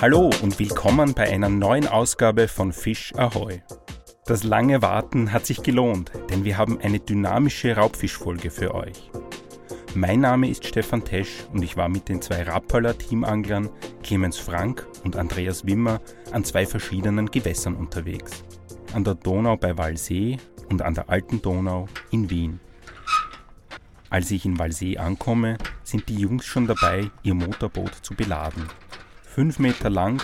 Hallo und willkommen bei einer neuen Ausgabe von Fisch Ahoy. Das lange Warten hat sich gelohnt, denn wir haben eine dynamische Raubfischfolge für euch. Mein Name ist Stefan Tesch und ich war mit den zwei Rappaler Teamanglern Clemens Frank und Andreas Wimmer an zwei verschiedenen Gewässern unterwegs. An der Donau bei Walsee und an der Alten Donau in Wien. Als ich in Walsee ankomme, sind die Jungs schon dabei, ihr Motorboot zu beladen. Fünf Meter lang,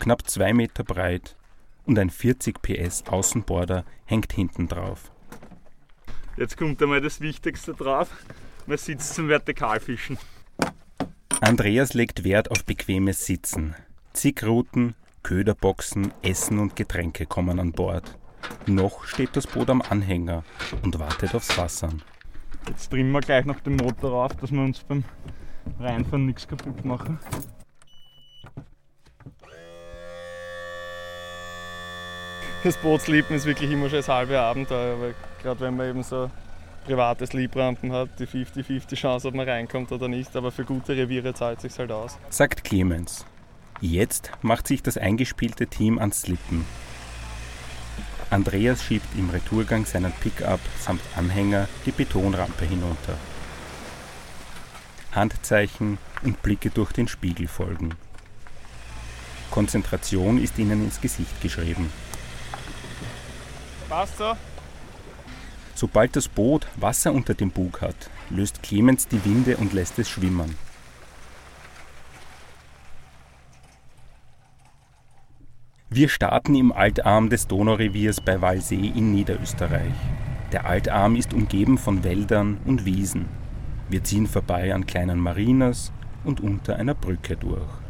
knapp zwei Meter breit und ein 40 PS Außenborder hängt hinten drauf. Jetzt kommt einmal das Wichtigste drauf. Man sitzt zum Vertikalfischen. Andreas legt Wert auf bequemes Sitzen. Zig Routen, Köderboxen, Essen und Getränke kommen an Bord. Noch steht das Boot am Anhänger und wartet aufs Wasser. Jetzt drehen wir gleich noch den Motor auf, dass wir uns beim Reinfahren nichts kaputt machen. Das Bootslieben ist wirklich immer schon das halbe Abenteuer, weil gerade wenn man eben so privates Liebrampen hat, die 50-50 Chance, ob man reinkommt oder nicht, aber für gute Reviere zahlt sich halt aus. Sagt Clemens. Jetzt macht sich das eingespielte Team ans Slippen. Andreas schiebt im Retourgang seinen Pickup samt Anhänger die Betonrampe hinunter. Handzeichen und Blicke durch den Spiegel folgen. Konzentration ist ihnen ins Gesicht geschrieben. Passt so? Sobald das Boot Wasser unter dem Bug hat, löst Clemens die Winde und lässt es schwimmen. Wir starten im Altarm des Donaureviers bei Walsee in Niederösterreich. Der Altarm ist umgeben von Wäldern und Wiesen. Wir ziehen vorbei an kleinen Marinas und unter einer Brücke durch.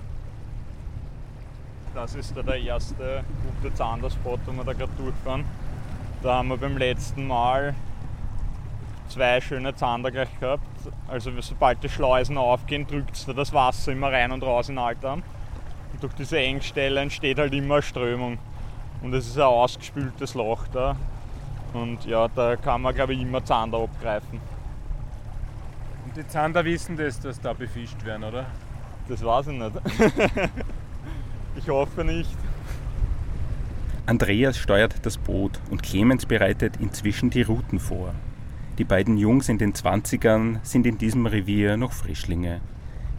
Das ist da der erste gute Zanderspot, wo wir da gerade durchfahren. Da haben wir beim letzten Mal zwei schöne Zander gleich gehabt. Also sobald die Schleusen aufgehen, drückt da das Wasser immer rein und raus in Altarm. Und durch diese Engstelle entsteht halt immer Strömung. Und es ist ein ausgespültes Loch da. Und ja, da kann man glaube ich immer Zander abgreifen. Und die Zander wissen das, dass da befischt werden, oder? Das weiß ich nicht. ich hoffe nicht. Andreas steuert das Boot und Clemens bereitet inzwischen die Routen vor. Die beiden Jungs in den 20ern sind in diesem Revier noch Frischlinge.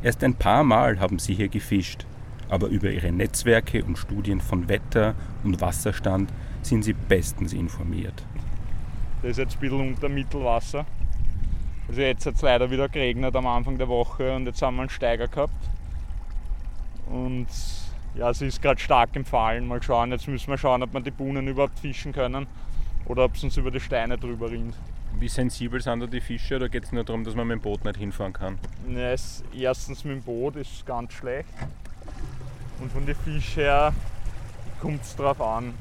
Erst ein paar Mal haben sie hier gefischt, aber über ihre Netzwerke und Studien von Wetter und Wasserstand sind sie bestens informiert. Das ist jetzt ein bisschen unter Mittelwasser. Also jetzt hat es leider wieder geregnet am Anfang der Woche und jetzt haben wir einen Steiger gehabt. Und ja, es ist gerade stark im Fallen. Mal schauen, jetzt müssen wir schauen, ob wir die Buhnen überhaupt fischen können oder ob es uns über die Steine drüber rinnt. Wie sensibel sind da die Fische oder geht es nur darum, dass man mit dem Boot nicht hinfahren kann? Ja, es, erstens mit dem Boot ist ganz schlecht und von den Fischen her kommt es drauf an.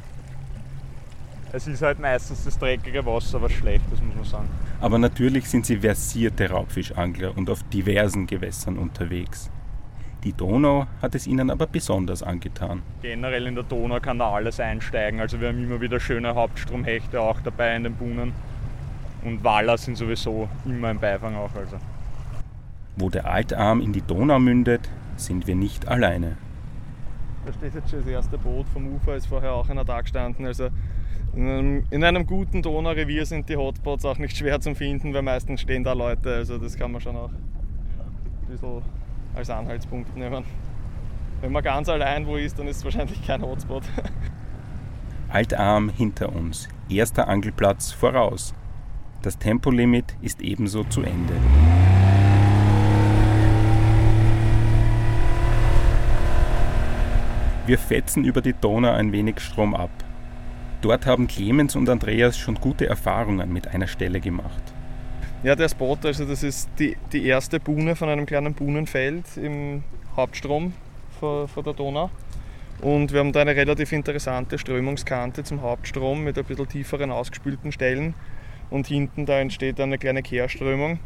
Es ist halt meistens das dreckige Wasser was Schlechtes, muss man sagen. Aber natürlich sind sie versierte Raubfischangler und auf diversen Gewässern unterwegs. Die Donau hat es ihnen aber besonders angetan. Generell in der Donau kann da alles einsteigen. Also wir haben immer wieder schöne Hauptstromhechte auch dabei in den Buhnen. Und Waller sind sowieso immer im Beifang auch. Also. Wo der Altarm in die Donau mündet, sind wir nicht alleine. Da steht jetzt schon das erste Boot vom Ufer, ist vorher auch einer da gestanden. Also in einem, in einem guten Donaurevier sind die Hotspots auch nicht schwer zu finden, weil meistens stehen da Leute. Also das kann man schon auch ein bisschen als Anhaltspunkt nehmen. Wenn man ganz allein wo ist, dann ist es wahrscheinlich kein Hotspot. Altarm hinter uns, erster Angelplatz voraus. Das Tempolimit ist ebenso zu Ende. Wir fetzen über die Donau ein wenig Strom ab. Dort haben Clemens und Andreas schon gute Erfahrungen mit einer Stelle gemacht. Ja, der Spot, also das ist die, die erste Buhne von einem kleinen Buhnenfeld im Hauptstrom von, von der Donau. Und wir haben da eine relativ interessante Strömungskante zum Hauptstrom mit ein bisschen tieferen ausgespülten Stellen. Und hinten da entsteht eine kleine Kehrströmung.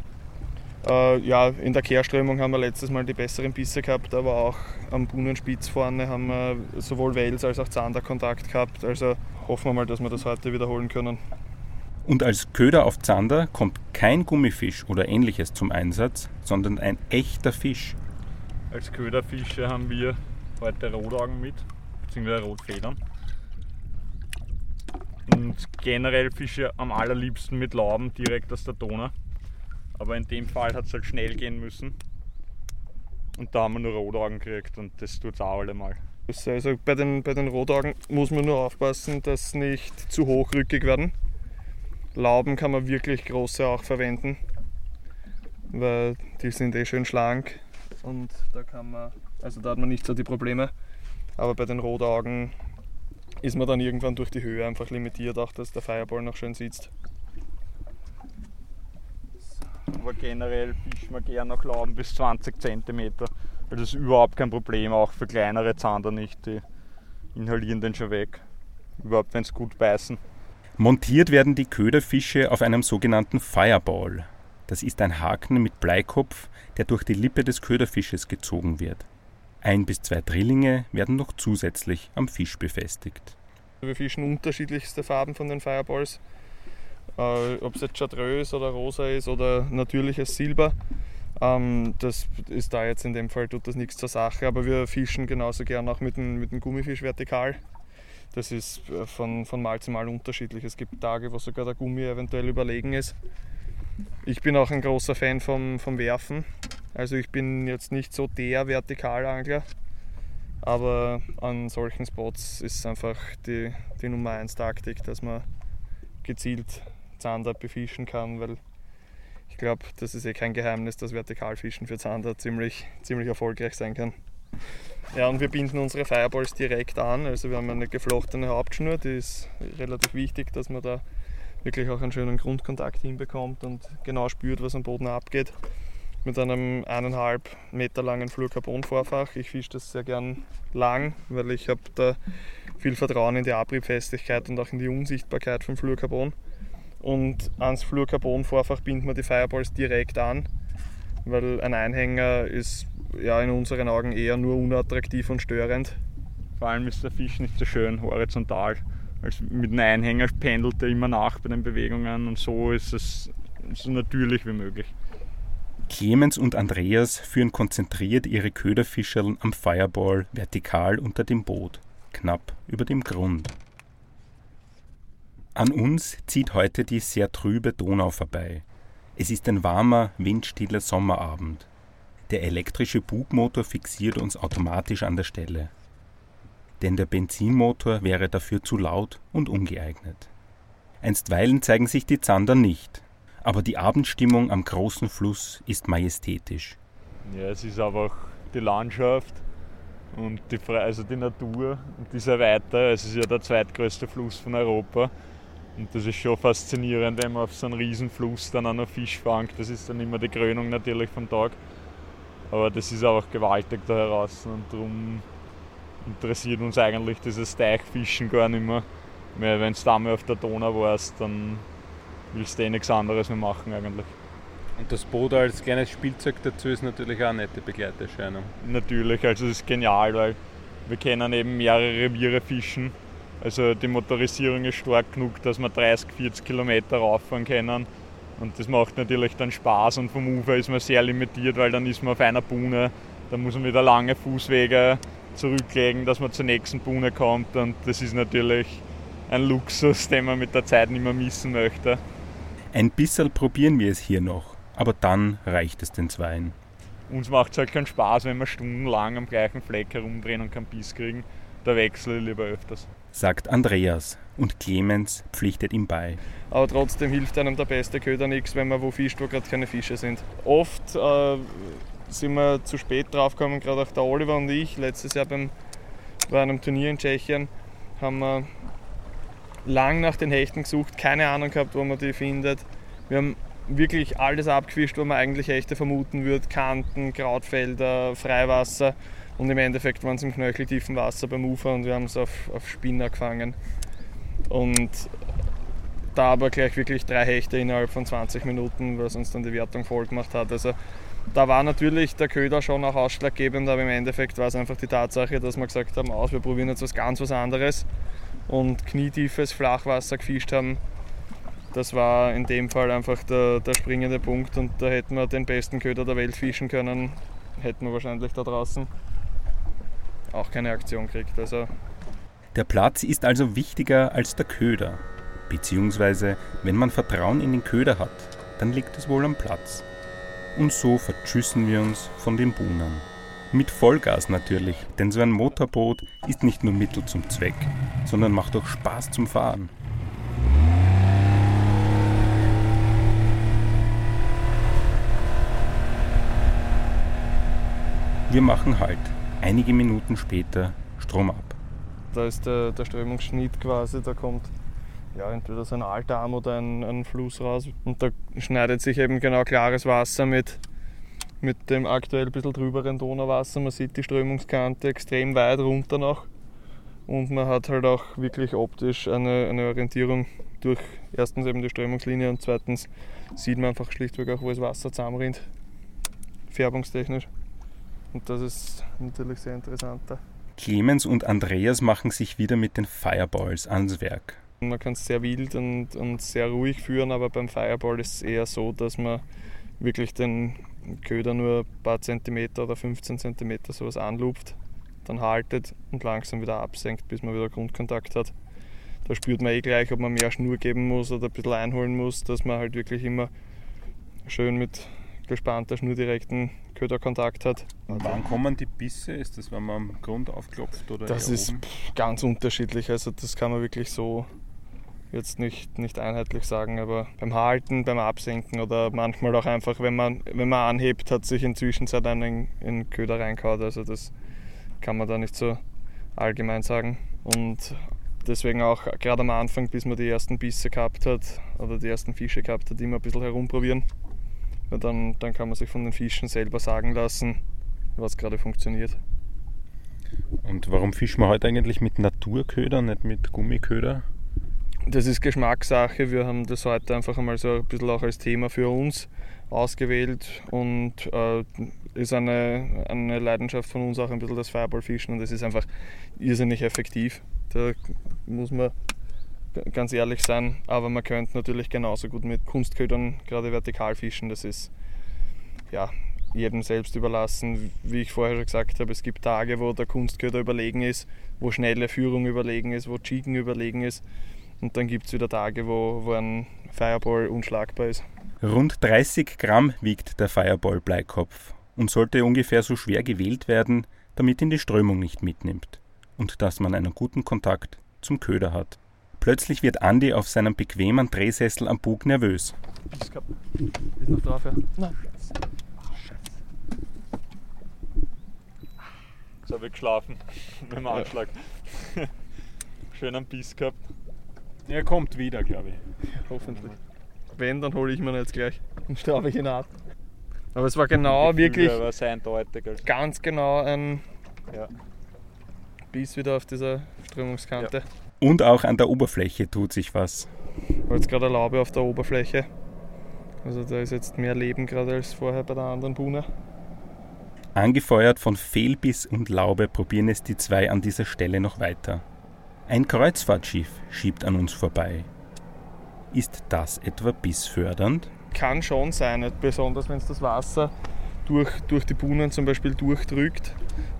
Äh, ja, in der Kehrströmung haben wir letztes Mal die besseren Bisse gehabt, aber auch am Buhnenspitz vorne haben wir sowohl Wels als auch Zander Kontakt gehabt. Also hoffen wir mal, dass wir das heute wiederholen können. Und als Köder auf Zander kommt kein Gummifisch oder ähnliches zum Einsatz, sondern ein echter Fisch. Als Köderfische haben wir heute Rotaugen mit, beziehungsweise Rotfedern. Und generell Fische am allerliebsten mit Lauben direkt aus der Donau. Aber in dem Fall hat es halt schnell gehen müssen. Und da haben wir nur Rotaugen gekriegt und das tut es auch allemal. Also bei den, bei den Rotaugen muss man nur aufpassen, dass sie nicht zu hochrückig werden. Lauben kann man wirklich große auch verwenden, weil die sind eh schön schlank und da kann man, also da hat man nicht so die Probleme. Aber bei den Rotaugen ist man dann irgendwann durch die Höhe einfach limitiert, auch dass der Fireball noch schön sitzt. Aber generell fischen wir gerne nach Lauben bis 20 cm. Das ist überhaupt kein Problem, auch für kleinere Zander nicht. Die inhalieren den schon weg. Überhaupt, wenn es gut beißen. Montiert werden die Köderfische auf einem sogenannten Fireball. Das ist ein Haken mit Bleikopf, der durch die Lippe des Köderfisches gezogen wird. Ein bis zwei Drillinge werden noch zusätzlich am Fisch befestigt. Wir fischen unterschiedlichste Farben von den Fireballs. Äh, Ob es jetzt Chartreuse oder rosa ist oder natürliches Silber. Ähm, das ist da jetzt in dem Fall, tut das nichts zur Sache, aber wir fischen genauso gern auch mit dem, mit dem Gummifisch vertikal. Das ist äh, von, von Mal zu Mal unterschiedlich. Es gibt Tage, wo sogar der Gummi eventuell überlegen ist. Ich bin auch ein großer Fan vom, vom Werfen. Also ich bin jetzt nicht so der Vertikalangler, aber an solchen Spots ist einfach die, die Nummer 1 Taktik, dass man gezielt Zander befischen kann, weil ich glaube, das ist eh kein Geheimnis, dass Vertikalfischen für Zander ziemlich, ziemlich erfolgreich sein kann. Ja, und wir binden unsere Fireballs direkt an. Also wir haben eine geflochtene Hauptschnur, die ist relativ wichtig, dass man da wirklich auch einen schönen Grundkontakt hinbekommt und genau spürt, was am Boden abgeht. Mit einem eineinhalb Meter langen Fluorcarbon-Vorfach. Ich fische das sehr gern lang, weil ich habe da viel Vertrauen in die Abriebfestigkeit und auch in die Unsichtbarkeit von Fluorcarbon. Und ans Fluorcarbon-Vorfach binden wir die Fireballs direkt an, weil ein Einhänger ist ja in unseren Augen eher nur unattraktiv und störend. Vor allem ist der Fisch nicht so schön horizontal. Also mit einem Einhänger pendelt er immer nach bei den Bewegungen und so ist es so natürlich wie möglich. Clemens und Andreas führen konzentriert ihre Köderfischerln am Fireball vertikal unter dem Boot, knapp über dem Grund. An uns zieht heute die sehr trübe Donau vorbei. Es ist ein warmer, windstiller Sommerabend. Der elektrische Bugmotor fixiert uns automatisch an der Stelle. Denn der Benzinmotor wäre dafür zu laut und ungeeignet. Einstweilen zeigen sich die Zander nicht, aber die Abendstimmung am großen Fluss ist majestätisch. Ja, es ist einfach die Landschaft und die, also die Natur und dieser weiter. Es ist ja der zweitgrößte Fluss von Europa. Und das ist schon faszinierend, wenn man auf so einem Riesenfluss dann auch noch Fisch fangt. Das ist dann immer die Krönung natürlich vom Tag. Aber das ist einfach gewaltig da heraus und darum interessiert uns eigentlich dieses Teichfischen gar nicht mehr. Weil wenn du da mal auf der Donau warst, dann willst du eh nichts anderes mehr machen eigentlich. Und das Boot als kleines Spielzeug dazu ist natürlich auch eine nette Begleiterscheinung. Natürlich, also das ist genial, weil wir können eben mehrere Reviere fischen also die Motorisierung ist stark genug, dass wir 30, 40 Kilometer rauffahren können. Und das macht natürlich dann Spaß und vom Ufer ist man sehr limitiert, weil dann ist man auf einer Buhne. Da muss man wieder lange Fußwege zurücklegen, dass man zur nächsten Buhne kommt. Und das ist natürlich ein Luxus, den man mit der Zeit nicht mehr missen möchte. Ein bisschen probieren wir es hier noch, aber dann reicht es den Zweien. Uns macht es halt keinen Spaß, wenn wir stundenlang am gleichen Fleck herumdrehen und keinen Biss kriegen. Da wechsle ich lieber öfters sagt Andreas und Clemens pflichtet ihm bei. Aber trotzdem hilft einem der beste Köder nichts, wenn man wo fischt, wo gerade keine Fische sind. Oft äh, sind wir zu spät draufgekommen, gerade auch der Oliver und ich. Letztes Jahr beim, bei einem Turnier in Tschechien haben wir lang nach den Hechten gesucht, keine Ahnung gehabt, wo man die findet. Wir haben wirklich alles abgefischt, wo man eigentlich Hechte vermuten würde. Kanten, Krautfelder, Freiwasser. Und im Endeffekt waren es im knöcheltiefen Wasser beim Ufer und wir haben es auf, auf Spinner gefangen. Und da aber gleich wirklich drei Hechte innerhalb von 20 Minuten, was uns dann die Wertung voll gemacht hat. Also da war natürlich der Köder schon auch ausschlaggebend, aber im Endeffekt war es einfach die Tatsache, dass wir gesagt haben, aus, wir probieren jetzt was ganz was anderes und knietiefes Flachwasser gefischt haben. Das war in dem Fall einfach der, der springende Punkt und da hätten wir den besten Köder der Welt fischen können, hätten wir wahrscheinlich da draußen. Auch keine Aktion kriegt. Also Der Platz ist also wichtiger als der Köder. Beziehungsweise, wenn man Vertrauen in den Köder hat, dann liegt es wohl am Platz. Und so vertschüssen wir uns von den Buhnern. Mit Vollgas natürlich, denn so ein Motorboot ist nicht nur Mittel zum Zweck, sondern macht auch Spaß zum Fahren. Wir machen Halt. Einige Minuten später Strom ab. da ist der, der Strömungsschnitt quasi, da kommt ja, entweder so ein Altarm oder ein, ein Fluss raus und da schneidet sich eben genau klares Wasser mit, mit dem aktuell ein bisschen drüberen Donauwasser. Man sieht die Strömungskante extrem weit runter noch und man hat halt auch wirklich optisch eine, eine Orientierung durch erstens eben die Strömungslinie und zweitens sieht man einfach schlichtweg auch, wo das Wasser zusammenrinnt, färbungstechnisch. Und das ist natürlich sehr interessant. Clemens und Andreas machen sich wieder mit den Fireballs ans Werk. Man kann es sehr wild und, und sehr ruhig führen, aber beim Fireball ist es eher so, dass man wirklich den Köder nur ein paar Zentimeter oder 15 Zentimeter sowas anlupft, dann haltet und langsam wieder absenkt, bis man wieder Grundkontakt hat. Da spürt man eh gleich, ob man mehr Schnur geben muss oder ein bisschen einholen muss, dass man halt wirklich immer schön mit gespannter Schnur direkten Köderkontakt hat. Und wann kommen die Bisse? Ist das, wenn man am Grund aufklopft oder Das ist ganz unterschiedlich. Also das kann man wirklich so jetzt nicht, nicht einheitlich sagen, aber beim Halten, beim Absenken oder manchmal auch einfach, wenn man, wenn man anhebt, hat sich inzwischen seit einen in den Köder reingehauen. Also das kann man da nicht so allgemein sagen. Und deswegen auch gerade am Anfang, bis man die ersten Bisse gehabt hat oder die ersten Fische gehabt hat, immer ein bisschen herumprobieren. Weil dann, dann kann man sich von den Fischen selber sagen lassen, was gerade funktioniert. Und warum fischen wir heute eigentlich mit Naturköder, nicht mit Gummiköder? Das ist Geschmackssache. Wir haben das heute einfach einmal so ein bisschen auch als Thema für uns ausgewählt und äh, ist eine, eine Leidenschaft von uns auch ein bisschen das Fireballfischen und es ist einfach irrsinnig effektiv. Da muss man ganz ehrlich sein, aber man könnte natürlich genauso gut mit Kunstködern gerade vertikal fischen. Das ist ja jedem selbst überlassen. Wie ich vorher schon gesagt habe, es gibt Tage, wo der Kunstköder überlegen ist, wo schnelle Führung überlegen ist, wo Chicken überlegen ist. Und dann gibt es wieder Tage, wo, wo ein Fireball unschlagbar ist. Rund 30 Gramm wiegt der Fireball Bleikopf und sollte ungefähr so schwer gewählt werden, damit ihn die Strömung nicht mitnimmt und dass man einen guten Kontakt zum Köder hat. Plötzlich wird Andi auf seinem bequemen Drehsessel am Bug nervös. Ist noch drauf, ja? Nein. Jetzt habe ich geschlafen mit dem Anschlag. Schön einen Biss gehabt. Er kommt wieder, glaube ich. Hoffentlich. Wenn, dann hole ich mir ihn jetzt gleich und strafe ich ihn ab. Aber es war genau, wirklich war sehr eindeutig. Also. ganz genau ein Ja. Biss wieder auf dieser Strömungskante. Und auch an der Oberfläche tut sich was. Jetzt gerade eine Laube auf der Oberfläche. Also da ist jetzt mehr Leben gerade als vorher bei der anderen Buhne. Angefeuert von Fehlbiss und Laube probieren es die zwei an dieser Stelle noch weiter. Ein Kreuzfahrtschiff schiebt an uns vorbei. Ist das etwa bissfördernd? Kann schon sein, nicht? besonders wenn es das Wasser durch, durch die Buhnen zum Beispiel durchdrückt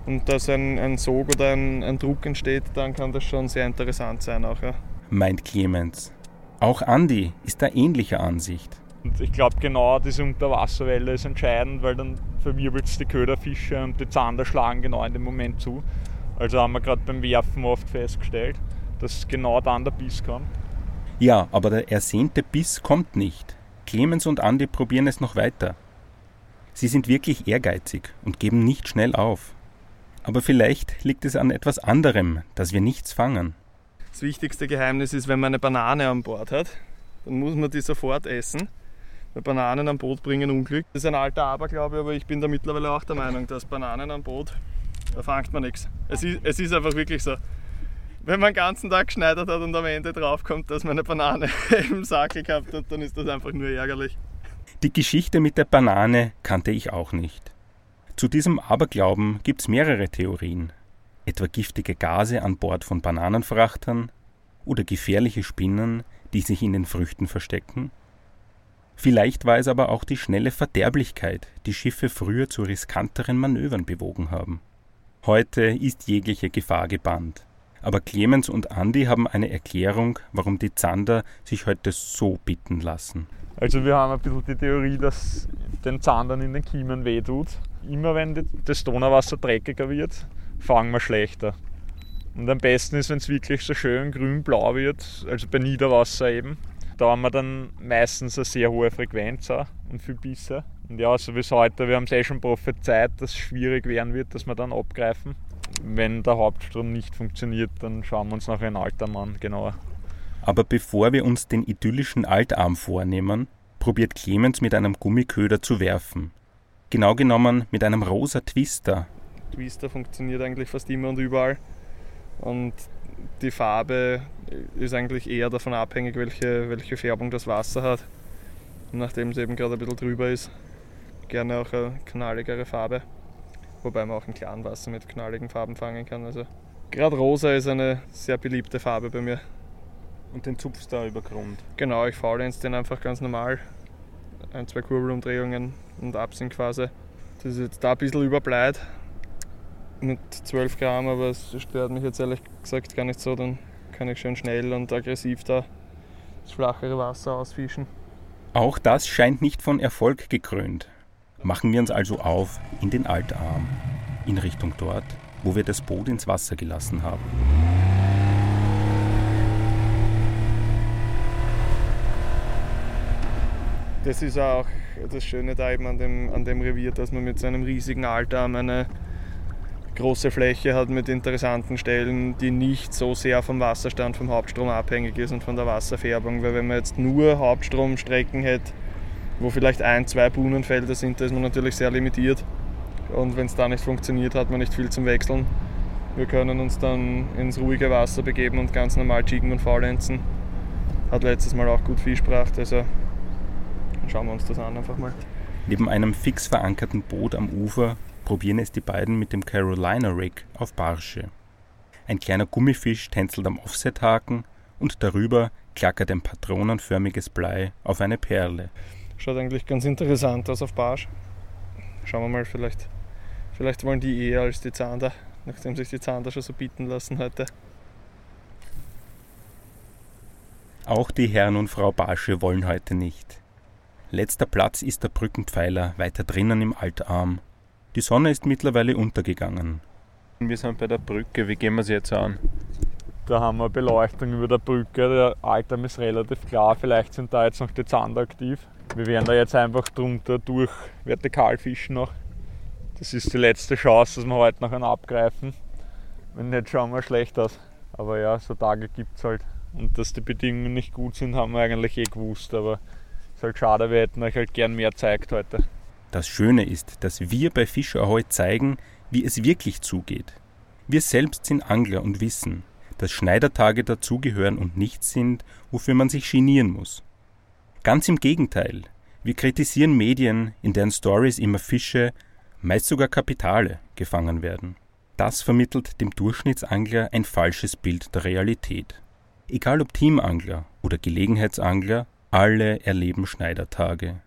und dass ein, ein Sog oder ein, ein Druck entsteht, dann kann das schon sehr interessant sein auch. Ja. meint Clemens. Auch Andi ist da ähnlicher Ansicht. Und ich glaube, genau diese Unterwasserwelle ist entscheidend, weil dann verwirbelt es die Köderfische und die Zander schlagen genau in dem Moment zu. Also haben wir gerade beim Werfen oft festgestellt, dass genau dann der Biss kommt. Ja, aber der ersehnte Biss kommt nicht. Clemens und Andi probieren es noch weiter. Sie sind wirklich ehrgeizig und geben nicht schnell auf. Aber vielleicht liegt es an etwas anderem, dass wir nichts fangen. Das wichtigste Geheimnis ist, wenn man eine Banane an Bord hat, dann muss man die sofort essen. Weil Bananen am Boot bringen Unglück. Das ist ein alter Aberglaube, aber ich bin da mittlerweile auch der Meinung, dass Bananen am Boot, da fangt man nichts. Es ist, es ist einfach wirklich so. Wenn man den ganzen Tag geschneidert hat und am Ende draufkommt, dass man eine Banane im Sackel gehabt hat, dann ist das einfach nur ärgerlich. Die Geschichte mit der Banane kannte ich auch nicht. Zu diesem Aberglauben gibt es mehrere Theorien. Etwa giftige Gase an Bord von Bananenfrachtern oder gefährliche Spinnen, die sich in den Früchten verstecken. Vielleicht war es aber auch die schnelle Verderblichkeit, die Schiffe früher zu riskanteren Manövern bewogen haben. Heute ist jegliche Gefahr gebannt. Aber Clemens und Andi haben eine Erklärung, warum die Zander sich heute so bitten lassen. Also wir haben ein bisschen die Theorie, dass den Zandern in den Kiemen wehtut. Immer wenn das Donauwasser dreckiger wird, fangen wir schlechter. Und am besten ist, wenn es wirklich so schön grün-blau wird, also bei Niederwasser eben. Da haben wir dann meistens eine sehr hohe Frequenz auch und viel Bisse. Und ja, so wie es heute, wir haben es eh schon prophezeit, dass es schwierig werden wird, dass wir dann abgreifen wenn der Hauptstrom nicht funktioniert, dann schauen wir uns nachher einen Altarm an, genauer. Aber bevor wir uns den idyllischen Altarm vornehmen, probiert Clemens mit einem Gummiköder zu werfen. Genau genommen mit einem rosa Twister. Twister funktioniert eigentlich fast immer und überall. Und die Farbe ist eigentlich eher davon abhängig, welche, welche Färbung das Wasser hat. Und nachdem es eben gerade ein bisschen drüber ist, gerne auch eine knalligere Farbe. Wobei man auch in klaren Wasser mit knalligen Farben fangen kann. Also gerade rosa ist eine sehr beliebte Farbe bei mir. Und den zupfst du da über Grund? Genau, ich faulenz den einfach ganz normal. Ein, zwei Kurbelumdrehungen und Absinn quasi. Das ist jetzt da ein bisschen überbleit mit 12 Gramm, aber es stört mich jetzt ehrlich gesagt gar nicht so. Dann kann ich schön schnell und aggressiv da das flachere Wasser ausfischen. Auch das scheint nicht von Erfolg gekrönt machen wir uns also auf in den Altarm, in Richtung dort, wo wir das Boot ins Wasser gelassen haben. Das ist auch das Schöne da eben an dem, an dem Revier, dass man mit seinem riesigen Altarm eine große Fläche hat mit interessanten Stellen, die nicht so sehr vom Wasserstand vom Hauptstrom abhängig ist und von der Wasserfärbung. Weil wenn man jetzt nur Hauptstromstrecken hätte, wo vielleicht ein, zwei Buhnenfelder sind, da ist man natürlich sehr limitiert. Und wenn es da nicht funktioniert, hat man nicht viel zum Wechseln. Wir können uns dann ins ruhige Wasser begeben und ganz normal jiggen und faulenzen. Hat letztes Mal auch gut Fisch gebracht, also schauen wir uns das an einfach mal. Neben einem fix verankerten Boot am Ufer probieren es die beiden mit dem Carolina Rig auf Barsche. Ein kleiner Gummifisch tänzelt am Offset-Haken und darüber klackert ein patronenförmiges Blei auf eine Perle. Schaut eigentlich ganz interessant aus auf Barsch. Schauen wir mal, vielleicht, vielleicht wollen die eher als die Zander, nachdem sich die Zander schon so bieten lassen heute. Auch die Herrn und Frau Barsche wollen heute nicht. Letzter Platz ist der Brückenpfeiler weiter drinnen im Altarm. Die Sonne ist mittlerweile untergegangen. Wir sind bei der Brücke, wie gehen wir sie jetzt an? Da haben wir Beleuchtung über der Brücke, der Altarm ist relativ klar, vielleicht sind da jetzt noch die Zander aktiv. Wir werden da jetzt einfach drunter durch vertikal fischen noch. Das ist die letzte Chance, dass wir heute noch einen abgreifen. Wenn nicht, schauen wir schlecht aus. Aber ja, so Tage gibt es halt. Und dass die Bedingungen nicht gut sind, haben wir eigentlich eh gewusst. Aber es halt schade, wir hätten euch halt gern mehr zeigt heute. Das Schöne ist, dass wir bei Fischerheu zeigen, wie es wirklich zugeht. Wir selbst sind Angler und wissen, dass Schneidertage dazugehören und nichts sind, wofür man sich genieren muss. Ganz im Gegenteil. Wir kritisieren Medien, in deren Stories immer Fische, meist sogar Kapitale, gefangen werden. Das vermittelt dem Durchschnittsangler ein falsches Bild der Realität. Egal ob Teamangler oder Gelegenheitsangler, alle erleben Schneidertage.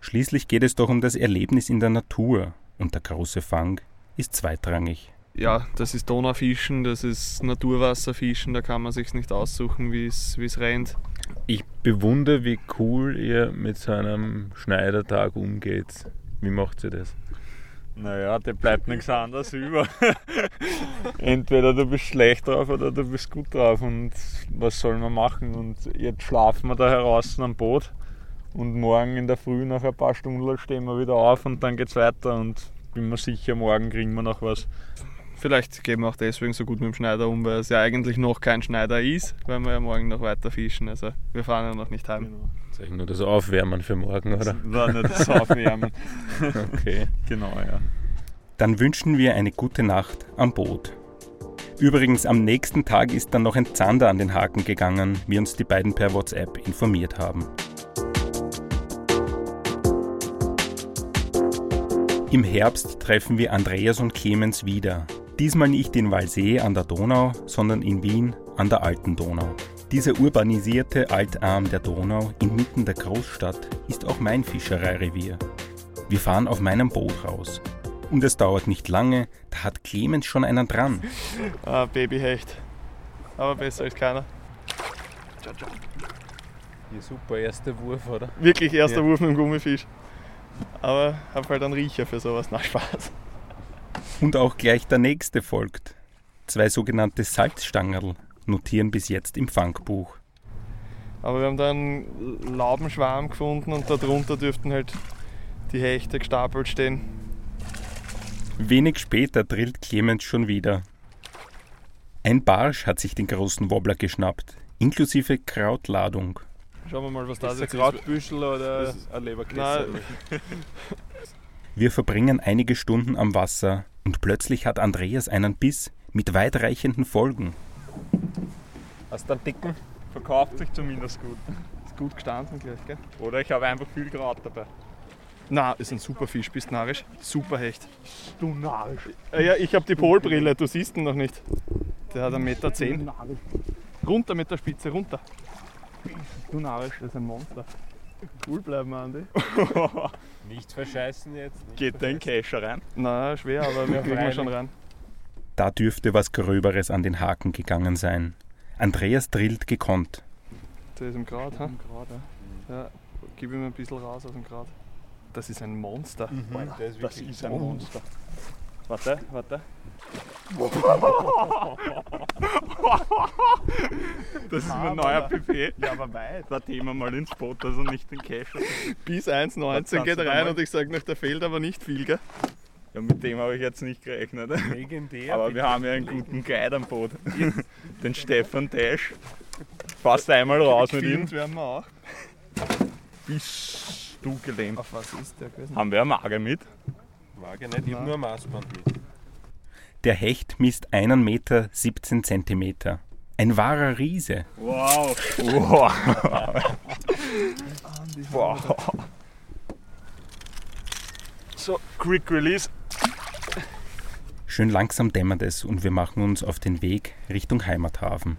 Schließlich geht es doch um das Erlebnis in der Natur und der große Fang ist zweitrangig. Ja, das ist Donaufischen, das ist Naturwasserfischen, da kann man sich nicht aussuchen, wie es rennt. Ich bewundere, wie cool ihr mit so einem Schneidertag umgeht. Wie macht ihr das? Naja, dir bleibt nichts anderes über. Entweder du bist schlecht drauf oder du bist gut drauf. Und was soll man machen? Und jetzt schlafen wir da heraus am Boot. Und morgen in der Früh, nach ein paar Stunden, stehen wir wieder auf und dann geht's weiter. Und bin mir sicher, morgen kriegen wir noch was. Vielleicht gehen wir auch deswegen so gut mit dem Schneider um, weil es ja eigentlich noch kein Schneider ist, weil wir ja morgen noch weiter fischen. Also wir fahren ja noch nicht heim. Genau. Das ist nur das Aufwärmen für morgen, oder? Das war nur das Aufwärmen. okay. Genau, ja. Dann wünschen wir eine gute Nacht am Boot. Übrigens, am nächsten Tag ist dann noch ein Zander an den Haken gegangen, wie uns die beiden per WhatsApp informiert haben. Im Herbst treffen wir Andreas und Clemens wieder. Diesmal nicht in Walsee an der Donau, sondern in Wien an der Alten Donau. Dieser urbanisierte Altarm der Donau inmitten der Großstadt ist auch mein Fischereirevier. Wir fahren auf meinem Boot raus. Und es dauert nicht lange, da hat Clemens schon einen dran. Ah, Babyhecht. Aber besser als keiner. Ja, super, erster Wurf, oder? Wirklich erster Ja. Wurf mit dem Gummifisch. Aber hab halt einen Riecher für sowas. Na Spaß. Und auch gleich der nächste folgt. Zwei sogenannte Salzstangerl notieren bis jetzt im Fangbuch. Aber wir haben da einen Laubenschwarm gefunden und darunter dürften halt die Hechte gestapelt stehen. Wenig später drillt Clemens schon wieder. Ein Barsch hat sich den großen Wobbler geschnappt, inklusive Krautladung. Schauen wir mal, was das Ist ein. Krautbüschel oder ein Leberkäse? Wir verbringen einige Stunden am Wasser und plötzlich hat Andreas einen Biss mit weitreichenden Folgen. Hast du einen dicken? Verkauft sich zumindest gut. Ist gut gestanden gleich, gell? Oder ich habe einfach viel Kraut dabei. Na, ist ein super Fisch, bist narrisch. Super Hecht. Du narrisch. Äh, Ja, ich habe die Polbrille, du siehst ihn noch nicht. Der hat einen Meter zehn. Runter mit der Spitze, runter. Du narrisch, das ist ein Monster. Cool bleiben, Andi. Nicht verscheißen jetzt. Nicht Geht der in Kescher rein? Na, schwer, aber wir kriegen schon rein. Da dürfte was Gröberes an den Haken gegangen sein. Andreas drillt gekonnt. Der ist im Grad, ha? Ja, gib ihm ein bisschen raus aus dem Grad. Das ist ein Monster. Der ist Das wirklich ist ein Monster. Warte, warte. Das ist mein neuer PP. Ja, aber weit. Da nehmen wir mal ins Boot, also nicht den Kescher. Bis Was 1,19 kannst geht da rein und ich sage noch, der fehlt aber nicht viel, gell? Ja, mit dem habe ich jetzt nicht gerechnet. legendär. Aber wir haben ja einen guten Guide am Boot. Den Stefan Tesch. Fast einmal raus mit ihm. Werden wir auch. Bist du gelähmt? Auf was ist der gewesen? Haben wir eine Mage mit? Mag ich nicht, ich habe nur ein Maßband mit. Der Hecht misst 1,17 Meter 17 Zentimeter. Ein wahrer Riese. Wow. Wow. wow. So, Quick Release. Schön langsam dämmert es und wir machen uns auf den Weg Richtung Heimathafen.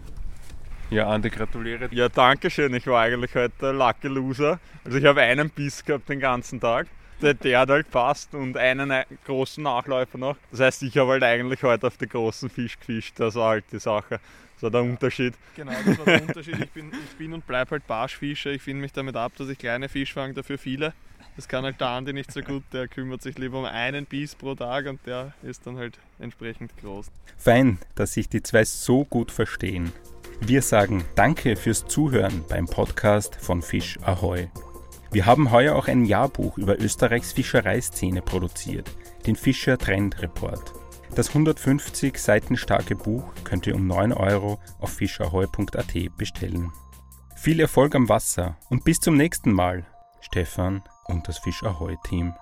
Ja, Andi, gratuliere dir. Ja, danke schön. Ich war eigentlich heute der Lucky Loser. Also ich habe einen Biss gehabt den ganzen Tag. Der, der hat halt passt und einen großen Nachläufer noch. Das heißt, ich habe halt eigentlich heute auf den großen Fisch gefischt. Das war halt die Sache. So der Unterschied. Genau, das war der Unterschied. Ich bin, ich bin und bleib halt Barschfischer. Ich finde mich damit ab, dass ich kleine Fisch fange, dafür viele. Das kann halt der Andi nicht so gut. Der kümmert sich lieber um einen Biss pro Tag und der ist dann halt entsprechend groß. Fein, dass sich die zwei so gut verstehen. Wir sagen Danke fürs Zuhören beim Podcast von Fisch Ahoi. Wir haben heuer auch ein Jahrbuch über Österreichs Fischereiszene produziert, den Fischer Trend Report. Das 150 Seiten starke Buch könnt ihr um 9 Euro auf fischerhoi.at bestellen. Viel Erfolg am Wasser und bis zum nächsten Mal, Stefan und das Fisch Ahoi Team.